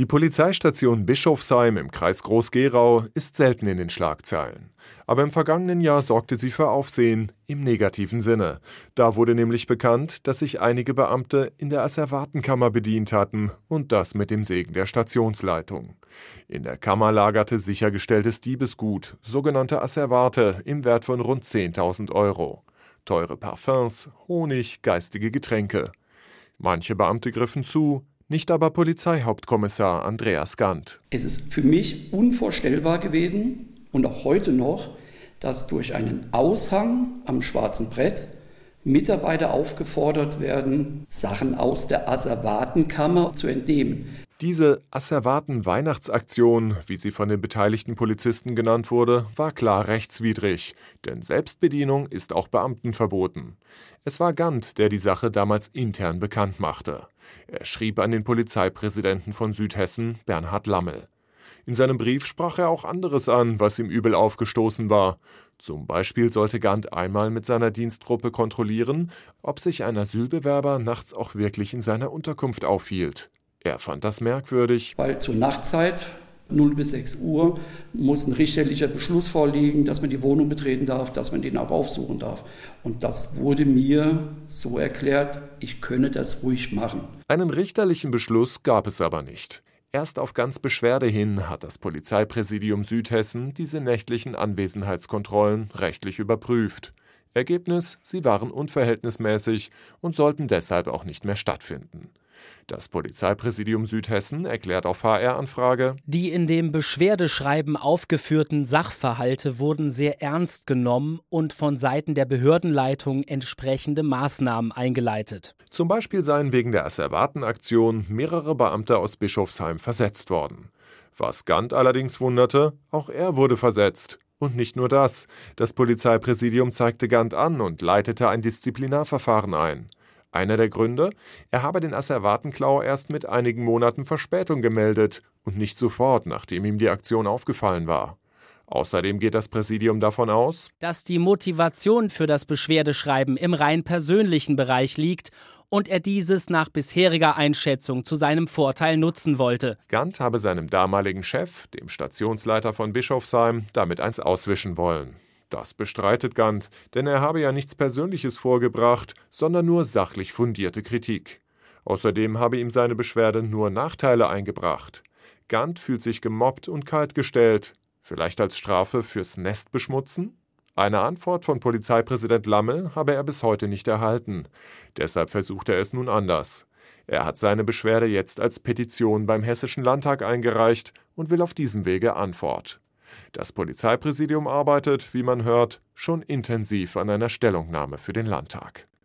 Die Polizeistation Bischofsheim im Kreis Groß-Gerau ist selten in den Schlagzeilen. Aber im vergangenen Jahr sorgte sie für Aufsehen im negativen Sinne. Da wurde nämlich bekannt, dass sich einige Beamte in der Asservatenkammer bedient hatten und das mit dem Segen der Stationsleitung. In der Kammer lagerte sichergestelltes Diebesgut, sogenannte Asservate, im Wert von rund 10.000 Euro. Teure Parfums, Honig, geistige Getränke. Manche Beamte griffen zu, nicht aber Polizeihauptkommissar Andreas Gant. Es ist für mich unvorstellbar gewesen und auch heute noch, dass durch einen Aushang am schwarzen Brett Mitarbeiter aufgefordert werden, Sachen aus der Asservatenkammer zu entnehmen. Diese Asservaten-Weihnachtsaktion, wie sie von den beteiligten Polizisten genannt wurde, war klar rechtswidrig, denn Selbstbedienung ist auch Beamten verboten. Es war Gant, der die Sache damals intern bekannt machte. Er schrieb an den Polizeipräsidenten von Südhessen, Bernhard Lammel. In seinem Brief sprach er auch anderes an, was ihm übel aufgestoßen war. Zum Beispiel sollte Gant einmal mit seiner Dienstgruppe kontrollieren, ob sich ein Asylbewerber nachts auch wirklich in seiner Unterkunft aufhielt. Er fand das merkwürdig. Weil zur Nachtzeit 0 bis 6 Uhr muss ein richterlicher Beschluss vorliegen, dass man die Wohnung betreten darf, dass man den auch aufsuchen darf. Und das wurde mir so erklärt, ich könne das ruhig machen. Einen richterlichen Beschluss gab es aber nicht. Erst auf ganz Beschwerde hin hat das Polizeipräsidium Südhessen diese nächtlichen Anwesenheitskontrollen rechtlich überprüft. Ergebnis, sie waren unverhältnismäßig und sollten deshalb auch nicht mehr stattfinden. Das Polizeipräsidium Südhessen erklärt auf HR-Anfrage, die in dem Beschwerdeschreiben aufgeführten Sachverhalte wurden sehr ernst genommen und von Seiten der Behördenleitung entsprechende Maßnahmen eingeleitet. Zum Beispiel seien wegen der Asservatenaktion mehrere Beamte aus Bischofsheim versetzt worden. Was Gant allerdings wunderte, auch er wurde versetzt. Und nicht nur das. Das Polizeipräsidium zeigte Gant an und leitete ein Disziplinarverfahren ein. Einer der Gründe, er habe den Asservatenklau erst mit einigen Monaten Verspätung gemeldet und nicht sofort, nachdem ihm die Aktion aufgefallen war. Außerdem geht das Präsidium davon aus, dass die Motivation für das Beschwerdeschreiben im rein persönlichen Bereich liegt und er dieses nach bisheriger Einschätzung zu seinem Vorteil nutzen wollte. Gant habe seinem damaligen Chef, dem Stationsleiter von Bischofsheim, damit eins auswischen wollen. Das bestreitet Gant, denn er habe ja nichts Persönliches vorgebracht, sondern nur sachlich fundierte Kritik. Außerdem habe ihm seine Beschwerde nur Nachteile eingebracht. Gant fühlt sich gemobbt und kaltgestellt. Vielleicht als Strafe fürs Nest beschmutzen? Eine Antwort von Polizeipräsident Lammel habe er bis heute nicht erhalten. Deshalb versucht er es nun anders. Er hat seine Beschwerde jetzt als Petition beim Hessischen Landtag eingereicht und will auf diesem Wege Antwort. Das Polizeipräsidium arbeitet, wie man hört, schon intensiv an einer Stellungnahme für den Landtag.